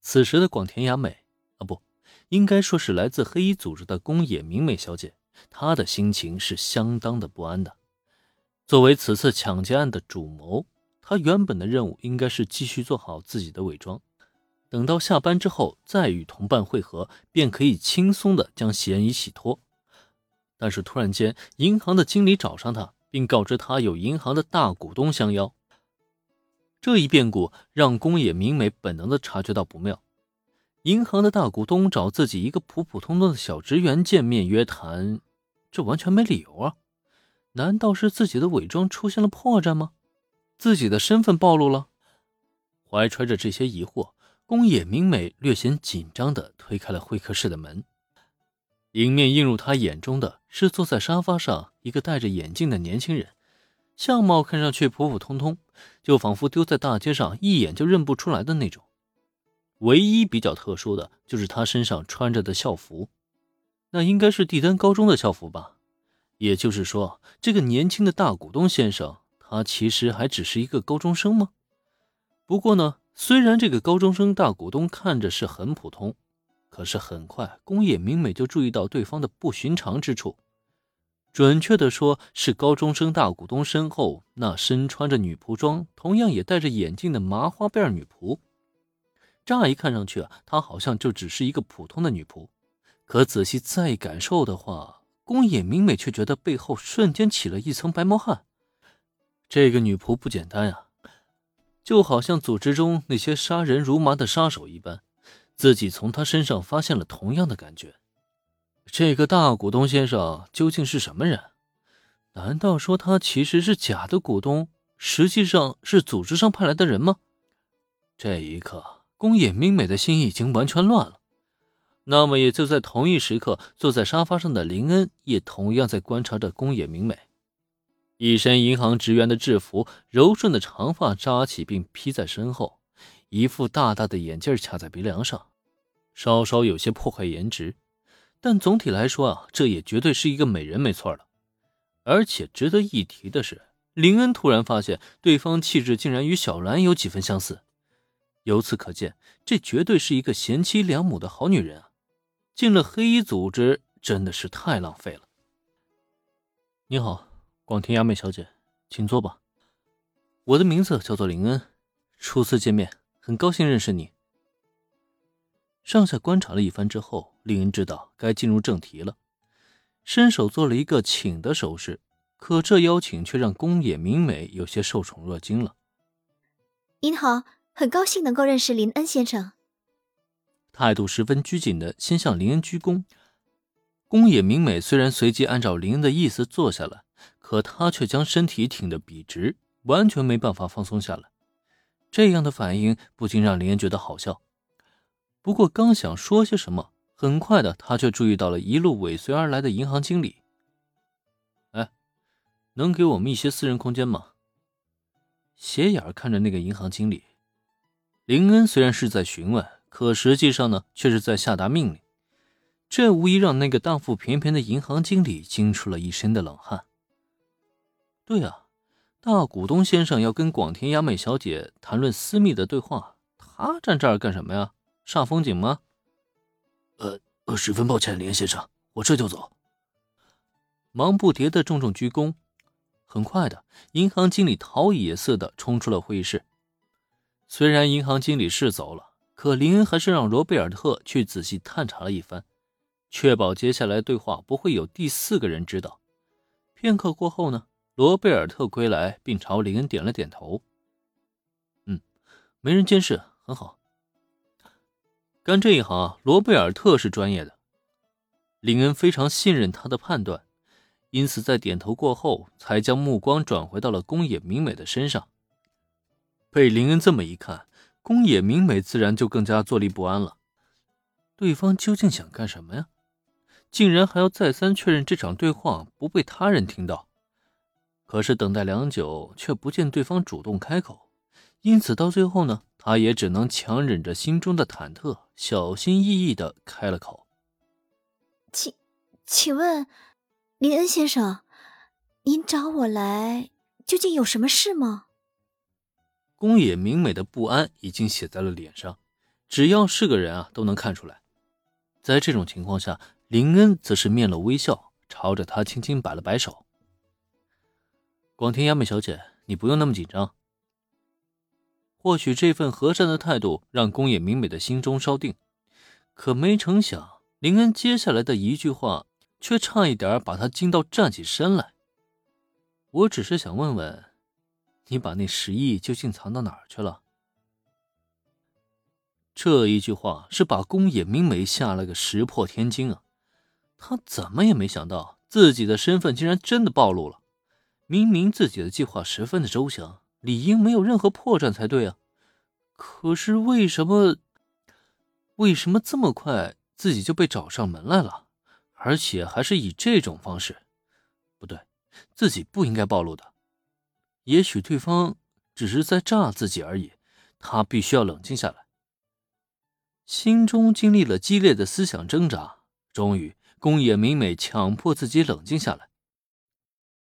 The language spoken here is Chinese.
此时的广田雅美啊，不应该说是来自黑衣组织的宫野明美小姐，她的心情是相当的不安的。作为此次抢劫案的主谋，她原本的任务应该是继续做好自己的伪装，等到下班之后再与同伴会合，便可以轻松的将嫌疑洗脱。但是突然间，银行的经理找上他，并告知他有银行的大股东相邀。这一变故让宫野明美本能的察觉到不妙。银行的大股东找自己一个普普通通的小职员见面约谈，这完全没理由啊！难道是自己的伪装出现了破绽吗？自己的身份暴露了？怀揣着这些疑惑，宫野明美略显紧张的推开了会客室的门。迎面映入他眼中的是坐在沙发上一个戴着眼镜的年轻人。相貌看上去普普通通，就仿佛丢在大街上一眼就认不出来的那种。唯一比较特殊的就是他身上穿着的校服，那应该是帝丹高中的校服吧？也就是说，这个年轻的大股东先生，他其实还只是一个高中生吗？不过呢，虽然这个高中生大股东看着是很普通，可是很快宫野明美就注意到对方的不寻常之处。准确的说，是高中生大股东身后那身穿着女仆装、同样也戴着眼镜的麻花辫女仆。乍一看上去啊，她好像就只是一个普通的女仆。可仔细再感受的话，宫野明美却觉得背后瞬间起了一层白毛汗。这个女仆不简单呀，就好像组织中那些杀人如麻的杀手一般，自己从她身上发现了同样的感觉。这个大股东先生究竟是什么人？难道说他其实是假的股东，实际上是组织上派来的人吗？这一刻，宫野明美的心已经完全乱了。那么，也就在同一时刻，坐在沙发上的林恩也同样在观察着宫野明美。一身银行职员的制服，柔顺的长发扎起并披在身后，一副大大的眼镜卡在鼻梁上，稍稍有些破坏颜值。但总体来说啊，这也绝对是一个美人，没错了。而且值得一提的是，林恩突然发现对方气质竟然与小兰有几分相似，由此可见，这绝对是一个贤妻良母的好女人啊！进了黑衣组织真的是太浪费了。你好，广田雅美小姐，请坐吧。我的名字叫做林恩，初次见面，很高兴认识你。上下观察了一番之后，令人知道该进入正题了，伸手做了一个请的手势。可这邀请却让宫野明美有些受宠若惊了。您好，很高兴能够认识林恩先生。态度十分拘谨的先向林恩鞠躬。宫野明美虽然随即按照林恩的意思坐下了，可她却将身体挺得笔直，完全没办法放松下来。这样的反应不禁让林恩觉得好笑。不过刚想说些什么，很快的他却注意到了一路尾随而来的银行经理。哎，能给我们一些私人空间吗？斜眼看着那个银行经理，林恩虽然是在询问，可实际上呢，却是在下达命令。这无疑让那个大腹便便的银行经理惊出了一身的冷汗。对啊，大股东先生要跟广田雅美小姐谈论私密的对话，他站这儿干什么呀？煞风景吗？呃呃，十分抱歉，林先生，我这就走。忙不迭的重重鞠躬。很快的，银行经理逃也似的冲出了会议室。虽然银行经理是走了，可林恩还是让罗贝尔特去仔细探查了一番，确保接下来对话不会有第四个人知道。片刻过后呢，罗贝尔特归来，并朝林恩点了点头。嗯，没人监视，很好。干这一行，罗贝尔特是专业的。林恩非常信任他的判断，因此在点头过后，才将目光转回到了宫野明美的身上。被林恩这么一看，宫野明美自然就更加坐立不安了。对方究竟想干什么呀？竟然还要再三确认这场对话不被他人听到。可是等待良久，却不见对方主动开口，因此到最后呢？他也只能强忍着心中的忐忑，小心翼翼的开了口：“请，请问，林恩先生，您找我来究竟有什么事吗？”宫野明美的不安已经写在了脸上，只要是个人啊，都能看出来。在这种情况下，林恩则是面露微笑，朝着他轻轻摆了摆手。广田雅美小姐，你不用那么紧张。或许这份和善的态度让宫野明美的心中稍定，可没成想，林恩接下来的一句话却差一点把他惊到站起身来。我只是想问问，你把那十亿究竟藏到哪儿去了？这一句话是把宫野明美吓了个石破天惊啊！他怎么也没想到自己的身份竟然真的暴露了。明明自己的计划十分的周详，理应没有任何破绽才对啊！可是为什么？为什么这么快自己就被找上门来了？而且还是以这种方式？不对。自己不应该暴露的，也许对方只是在诈自己而已。他必须要冷静下来。心中经历了激烈的思想挣扎，终于，宫野明美强迫自己冷静下来。